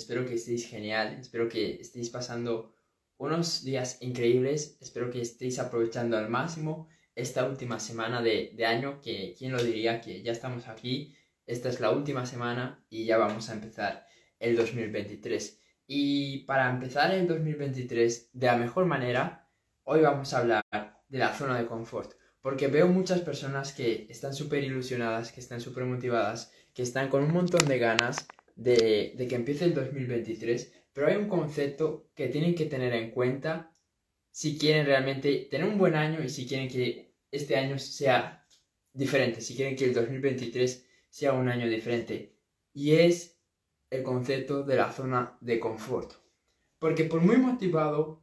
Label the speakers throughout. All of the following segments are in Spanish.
Speaker 1: Espero que estéis genial, espero que estéis pasando unos días increíbles, espero que estéis aprovechando al máximo esta última semana de, año, que quién lo diría que ya estamos aquí, esta es la última semana y ya vamos a empezar el 2023. Y para empezar el 2023 de la mejor manera, hoy vamos a hablar de la zona de confort. Porque veo muchas personas que están súper ilusionadas, que están súper motivadas, que están con un montón de ganas de, que empiece el 2023, pero hay un concepto que tienen que tener en cuenta si quieren realmente tener un buen año y si quieren que este año sea diferente, si quieren que el 2023 sea un año diferente. Y es el concepto de la zona de confort. Porque por muy motivado,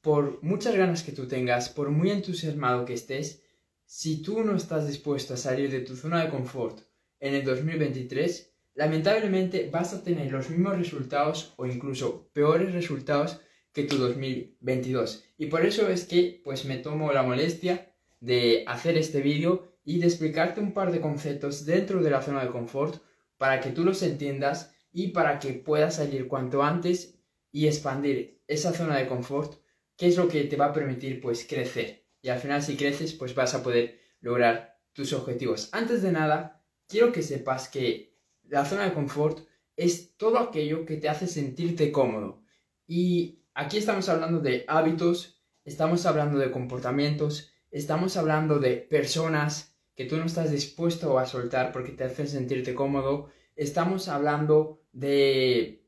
Speaker 1: por muchas ganas que tú tengas, por muy entusiasmado que estés, si tú no estás dispuesto a salir de tu zona de confort en el 2023, lamentablemente vas a tener los mismos resultados o incluso peores resultados que tu 2022. Y por eso es que pues me tomo la molestia de hacer este vídeo y de explicarte un par de conceptos dentro de la zona de confort para que tú los entiendas y para que puedas salir cuanto antes y expandir esa zona de confort, que es lo que te va a permitir pues crecer. Y al final si creces pues vas a poder lograr tus objetivos. Antes de nada, quiero que sepas que la zona de confort es todo aquello que te hace sentirte cómodo. Y aquí estamos hablando de hábitos, estamos hablando de comportamientos, estamos hablando de personas que tú no estás dispuesto a soltar porque te hacen sentirte cómodo, estamos hablando de,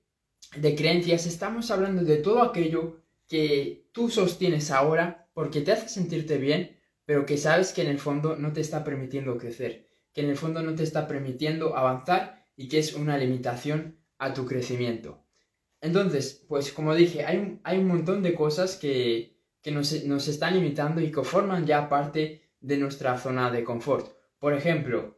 Speaker 1: de creencias, estamos hablando de todo aquello que tú sostienes ahora porque te hace sentirte bien, pero que sabes que en el fondo no te está permitiendo crecer, que en el fondo no te está permitiendo avanzar y que es una limitación a tu crecimiento. Entonces, pues como dije, hay un, hay un montón de cosas que, que nos, nos están limitando y que forman ya parte de nuestra zona de confort. Por ejemplo,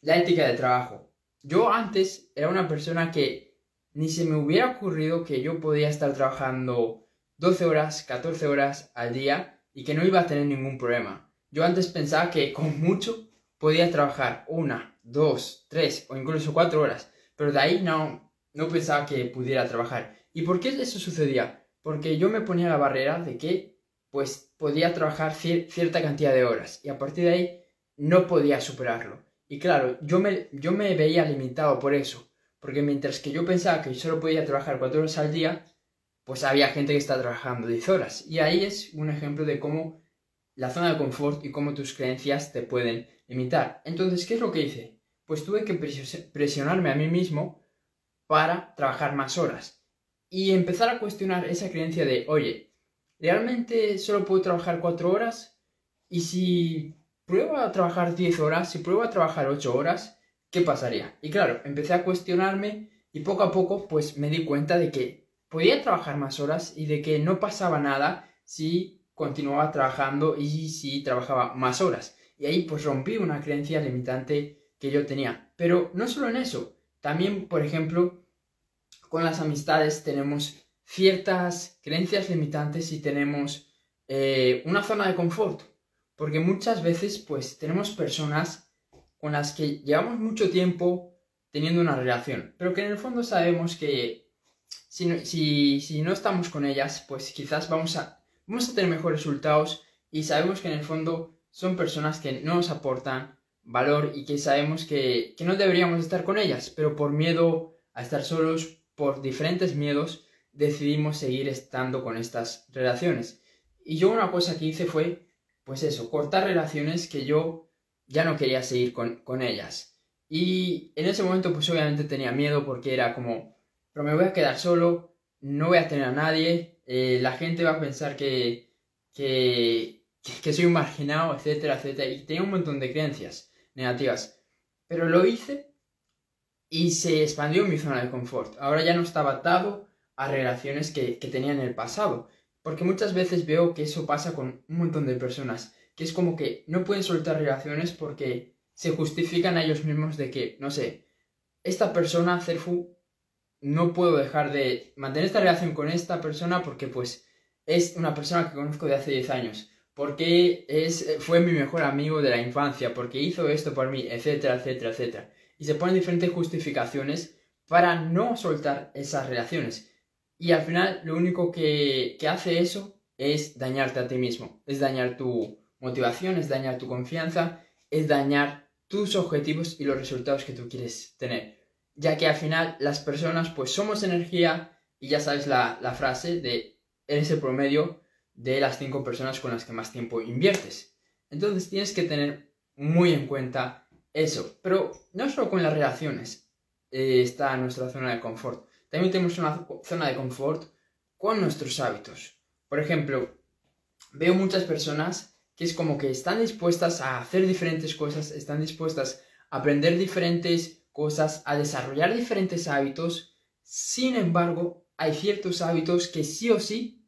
Speaker 1: la ética de trabajo. Yo antes era una persona que ni se me hubiera ocurrido que yo podía estar trabajando 12 horas, 14 horas al día y que no iba a tener ningún problema. Yo antes pensaba que con mucho podía trabajar una, dos, tres o incluso cuatro horas, pero de ahí no, no pensaba que pudiera trabajar. ¿Y por qué eso sucedía? Porque yo me ponía la barrera de que pues podía trabajar cierta cantidad de horas y a partir de ahí no podía superarlo. Y claro, yo me, yo me veía limitado por eso, porque mientras que yo pensaba que solo podía trabajar cuatro horas al día, pues había gente que está trabajando 10 horas. Y ahí es un ejemplo de cómo la zona de confort y cómo tus creencias te pueden limitar. Entonces, ¿qué es lo que hice? Pues tuve que presionarme a mí mismo para trabajar más horas. Y empezar a cuestionar esa creencia de, oye, ¿realmente solo puedo trabajar cuatro horas? Y si pruebo a trabajar 10 horas, si pruebo a trabajar 8 horas, ¿qué pasaría? Y claro, empecé a cuestionarme y poco a poco pues me di cuenta de que podía trabajar más horas y de que no pasaba nada si continuaba trabajando y si trabajaba más horas. Y ahí pues rompí una creencia limitante que yo tenía. Pero no solo en eso, también por ejemplo con las amistades tenemos ciertas creencias limitantes y tenemos eh, una zona de confort. Porque muchas veces, pues, tenemos personas con las que llevamos mucho tiempo teniendo una relación, pero que en el fondo sabemos que si no, si, no estamos con ellas, pues quizás vamos a, vamos a tener mejores resultados y sabemos que en el fondo son personas que no nos aportan valor y que sabemos que, que no deberíamos estar con ellas, pero por miedo a estar solos, por diferentes miedos, decidimos seguir estando con estas relaciones. Y yo una cosa que hice fue pues eso, cortar relaciones que yo ya no quería seguir con, ellas. Y en ese momento pues obviamente tenía miedo porque era como, pero me voy a quedar solo, no voy a tener a nadie, eh, la gente va a pensar que, que, que soy un marginado, etcétera, etcétera. Y tenía un montón de creencias negativas. Pero lo hice y se expandió mi zona de confort. Ahora ya no estaba atado a relaciones que, que tenía en el pasado. Porque muchas veces veo que eso pasa con un montón de personas, que es como que no pueden soltar relaciones porque se justifican a ellos mismos de que, no sé, esta persona, Cerfu, no puedo dejar de mantener esta relación con esta persona porque pues es una persona que conozco de hace 10 años, porque es, fue mi mejor amigo de la infancia, porque hizo esto por mí, etcétera, etcétera, etcétera. Y se ponen diferentes justificaciones para no soltar esas relaciones. Y al final lo único que, que hace eso es dañarte a ti mismo, es dañar tu motivación, es dañar tu confianza, es dañar tus objetivos y los resultados que tú quieres tener. Ya que al final las personas pues somos energía y ya sabes la, la frase de eres el promedio de las cinco personas con las que más tiempo inviertes. Entonces tienes que tener muy en cuenta eso. Pero no solo con las relaciones eh, está nuestra zona de confort. También tenemos una zona de confort con nuestros hábitos. Por ejemplo, veo muchas personas que es como que están dispuestas a hacer diferentes cosas, están dispuestas a aprender diferentes cosas, a desarrollar diferentes hábitos. Sin embargo, hay ciertos hábitos que sí o sí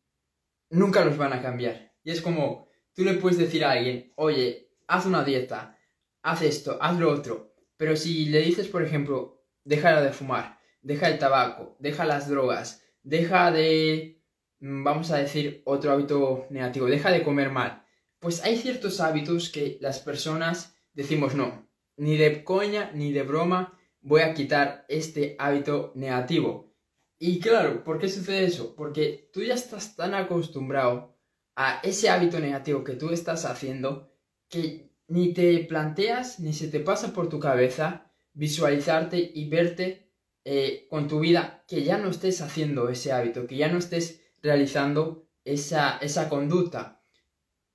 Speaker 1: nunca los van a cambiar. Y es como, tú le puedes decir a alguien, oye, haz una dieta, haz esto, haz lo otro. Pero si le dices, por ejemplo, deja de fumar, deja el tabaco, deja las drogas, deja de, mm, vamos a decir, otro hábito negativo, deja de comer mal. Pues hay ciertos hábitos que las personas decimos no, ni de coña ni de broma voy a quitar este hábito negativo. Y claro, ¿por qué sucede eso? Porque tú ya estás tan acostumbrado a ese hábito negativo que tú estás haciendo que ni te planteas ni se te pasa por tu cabeza visualizarte y verte eh, con tu vida que ya no estés haciendo ese hábito, que ya no estés realizando esa, esa conducta.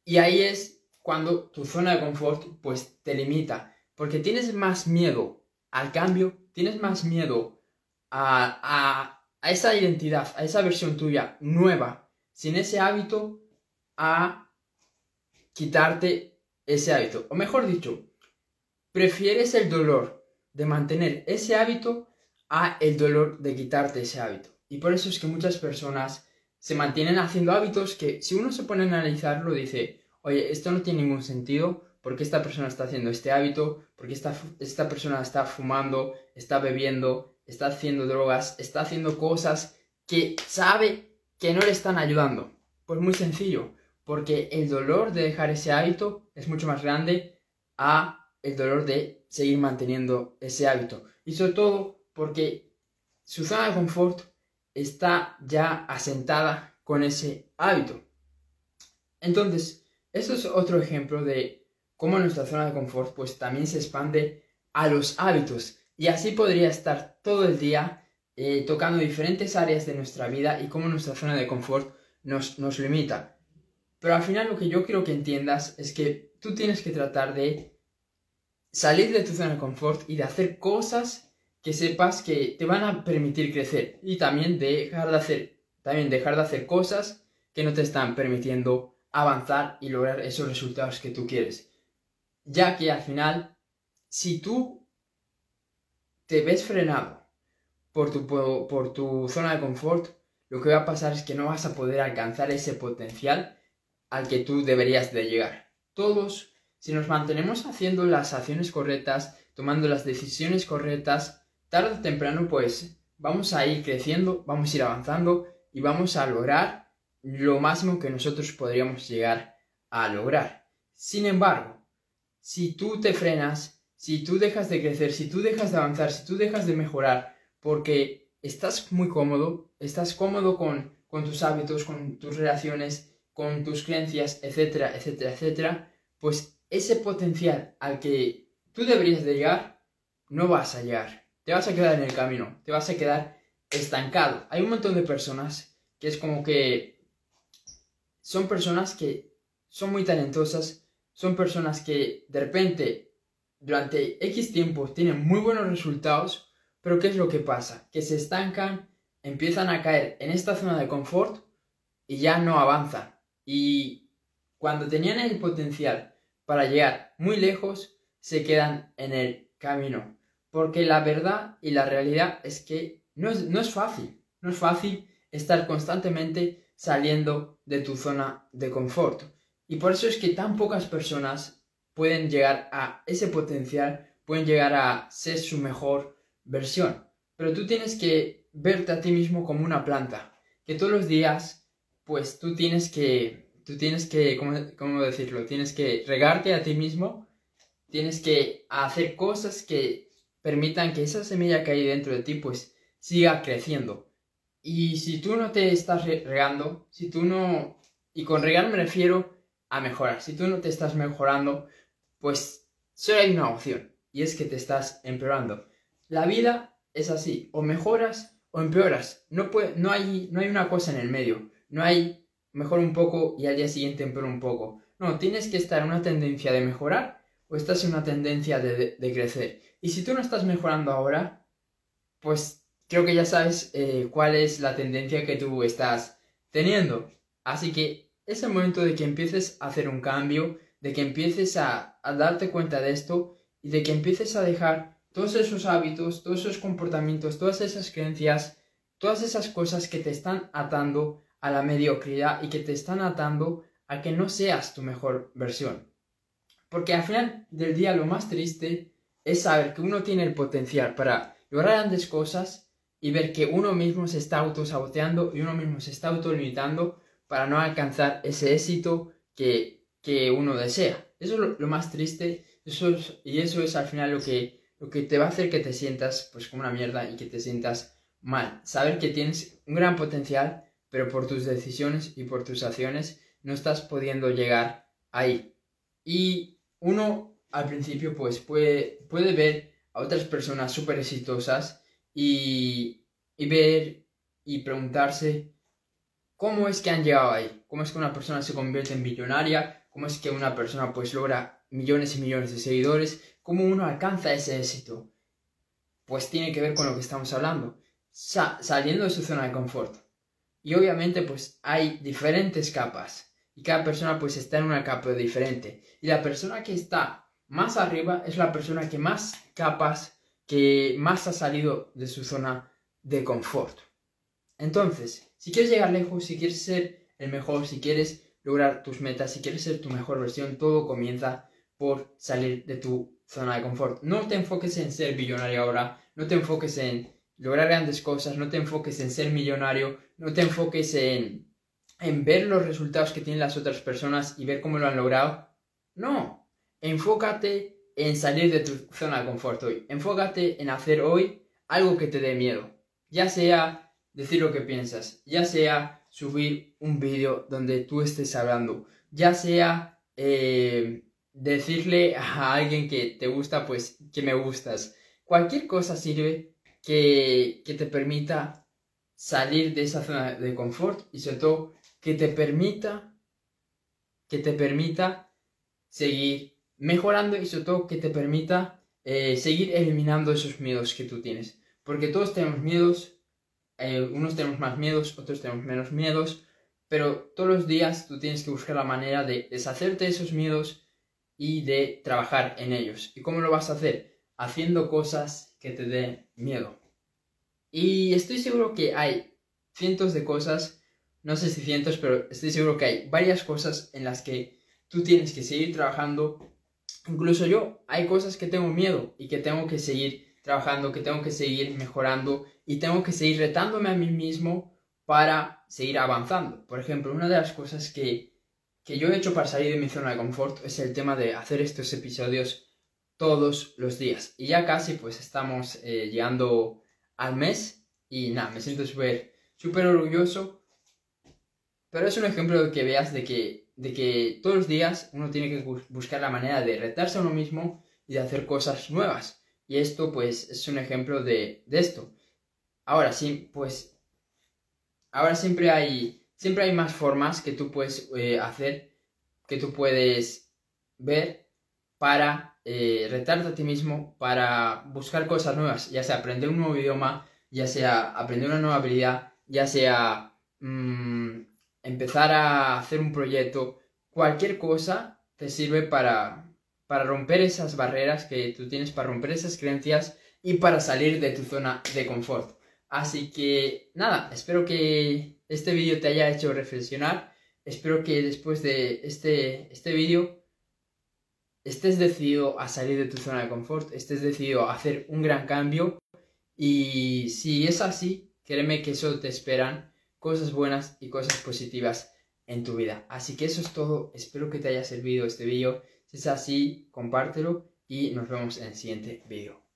Speaker 1: Y ahí es cuando tu zona de confort pues te limita, porque tienes más miedo al cambio, tienes más miedo a, a, a esa identidad, a esa versión tuya nueva, sin ese hábito, a quitarte ese hábito. O mejor dicho, prefieres el dolor de mantener ese hábito a el dolor de quitarte ese hábito. Y por eso es que muchas personas se mantienen haciendo hábitos que si uno se pone a analizarlo dice, oye, esto no tiene ningún sentido, porque esta persona está haciendo este hábito, porque esta, esta persona está fumando, está bebiendo, está haciendo drogas, está haciendo cosas que sabe que no le están ayudando. Pues muy sencillo, porque el dolor de dejar ese hábito es mucho más grande a el dolor de seguir manteniendo ese hábito. Y sobre todo porque su zona de confort está ya asentada con ese hábito. Entonces, esto es otro ejemplo de cómo nuestra zona de confort pues también se expande a los hábitos. Y así podría estar todo el día eh, tocando diferentes áreas de nuestra vida y cómo nuestra zona de confort nos, nos limita. Pero al final lo que yo quiero que entiendas es que tú tienes que tratar de salir de tu zona de confort y de hacer cosas que sepas que te van a permitir crecer y también dejar de hacer también dejar de hacer cosas que no te están permitiendo avanzar y lograr esos resultados que tú quieres. Ya que al final si tú te ves frenado por tu, por tu zona de confort, lo que va a pasar es que no vas a poder alcanzar ese potencial al que tú deberías de llegar. Todos si nos mantenemos haciendo las acciones correctas, tomando las decisiones correctas, tarde o temprano pues vamos a ir creciendo, vamos a ir avanzando y vamos a lograr lo máximo que nosotros podríamos llegar a lograr. Sin embargo, si tú te frenas, si tú dejas de crecer, si tú dejas de avanzar, si tú dejas de mejorar, porque estás muy cómodo, estás cómodo con, con tus hábitos, con tus relaciones, con tus creencias, etcétera, etcétera, etcétera, pues ese potencial al que tú deberías de llegar, no vas a llegar. Te vas a quedar en el camino, te vas a quedar estancado. Hay un montón de personas que es como que son personas que son muy talentosas, son personas que de repente durante X tiempo tienen muy buenos resultados, pero ¿qué es lo que pasa? Que se estancan, empiezan a caer en esta zona de confort y ya no avanzan. Y cuando tenían el potencial para llegar muy lejos se quedan en el camino. Porque la verdad y la realidad es que no es, no es fácil. No es fácil estar constantemente saliendo de tu zona de confort. Y por eso es que tan pocas personas pueden llegar a ese potencial, pueden llegar a ser su mejor versión. Pero tú tienes que verte a ti mismo como una planta, que todos los días, pues tú tienes que tú tienes que, ¿cómo, decirlo? Tienes que regarte a ti mismo, tienes que hacer cosas que permitan que esa semilla que hay dentro de ti, pues, siga creciendo. Y si tú no te estás regando, si tú no... Y con regar me refiero a mejorar. Si tú no te estás mejorando, pues solo hay una opción. Y es que te estás empeorando. La vida es así. O mejoras o empeoras. No, puede, no, hay, no hay una cosa en el medio. No hay mejor un poco y al día siguiente empeora un poco. No, tienes que estar en una tendencia de mejorar o estás en una tendencia de, crecer. Y si tú no estás mejorando ahora, pues creo que ya sabes eh, cuál es la tendencia que tú estás teniendo. Así que es el momento de que empieces a hacer un cambio, de que empieces a, a darte cuenta de esto y de que empieces a dejar todos esos hábitos, todos esos comportamientos, todas esas creencias, todas esas cosas que te están atando a la mediocridad y que te están atando a que no seas tu mejor versión. Porque al final del día lo más triste es saber que uno tiene el potencial para lograr grandes cosas y ver que uno mismo se está autosaboteando y uno mismo se está autolimitando para no alcanzar ese éxito que, que uno desea. Eso es lo, más triste eso y eso es al final lo que, lo que te va a hacer que te sientas pues como una mierda y que te sientas mal. Saber que tienes un gran potencial, pero por tus decisiones y por tus acciones no estás pudiendo llegar ahí. Y uno al principio pues puede, puede ver a otras personas súper exitosas y, y ver y preguntarse cómo es que han llegado ahí, cómo es que una persona se convierte en millonaria, cómo es que una persona pues logra millones y millones de seguidores, cómo uno alcanza ese éxito. Pues tiene que ver con lo que estamos hablando, saliendo de su zona de confort. Y obviamente pues hay diferentes capas y cada persona pues está en una capa diferente. Y la persona que está más arriba es la persona que más capas, que más ha salido de su zona de confort. Entonces, si quieres llegar lejos, si quieres ser el mejor, si quieres lograr tus metas, si quieres ser tu mejor versión, todo comienza por salir de tu zona de confort. No te enfoques en ser billonario ahora, no te enfoques en lograr grandes cosas, no te enfoques en ser millonario, no te enfoques en en ver los resultados que tienen las otras personas y ver cómo lo han logrado. No, enfócate en salir de tu zona de confort hoy. Enfócate en hacer hoy algo que te dé miedo. Ya sea decir lo que piensas, ya sea subir un vídeo donde tú estés hablando, ya sea eh, decirle a alguien que te gusta, pues que me gustas. Cualquier cosa sirve que, que te permita salir de esa zona de confort y sobre todo que te permita, que te permita seguir mejorando y sobre todo que te permita eh, seguir eliminando esos miedos que tú tienes. Porque todos tenemos miedos, eh, unos tenemos más miedos, otros tenemos menos miedos, pero todos los días tú tienes que buscar la manera de deshacerte de esos miedos y de trabajar en ellos. ¿Y cómo lo vas a hacer? Haciendo cosas que te den miedo. Y estoy seguro que hay cientos de cosas no sé si cientos, pero estoy seguro que hay varias cosas en las que tú tienes que seguir trabajando. Incluso yo, hay cosas que tengo miedo y que tengo que seguir trabajando, que tengo que seguir mejorando y tengo que seguir retándome a mí mismo para seguir avanzando. Por ejemplo, una de las cosas que, que yo he hecho para salir de mi zona de confort es el tema de hacer estos episodios todos los días. Y ya casi pues estamos eh, llegando al mes y nada, me siento súper súper orgulloso pero es un ejemplo de que veas de que, de que todos los días uno tiene que buscar la manera de retarse a uno mismo y de hacer cosas nuevas. Y esto pues es un ejemplo de, esto. Ahora sí, pues ahora siempre hay, siempre hay más formas que tú puedes eh, hacer, que tú puedes ver para eh, retarte a ti mismo, para buscar cosas nuevas, ya sea aprender un nuevo idioma, ya sea aprender una nueva habilidad, ya sea mm, empezar a hacer un proyecto, cualquier cosa te sirve para, para romper esas barreras que tú tienes, para romper esas creencias y para salir de tu zona de confort. Así que nada, espero que este vídeo te haya hecho reflexionar. Espero que después de este, este vídeo estés decidido a salir de tu zona de confort, estés decidido a hacer un gran cambio. Y si es así, créeme que eso te esperan cosas buenas y cosas positivas en tu vida. Así que eso es todo. Espero que te haya servido este vídeo. Si es así, compártelo y nos vemos en el siguiente vídeo.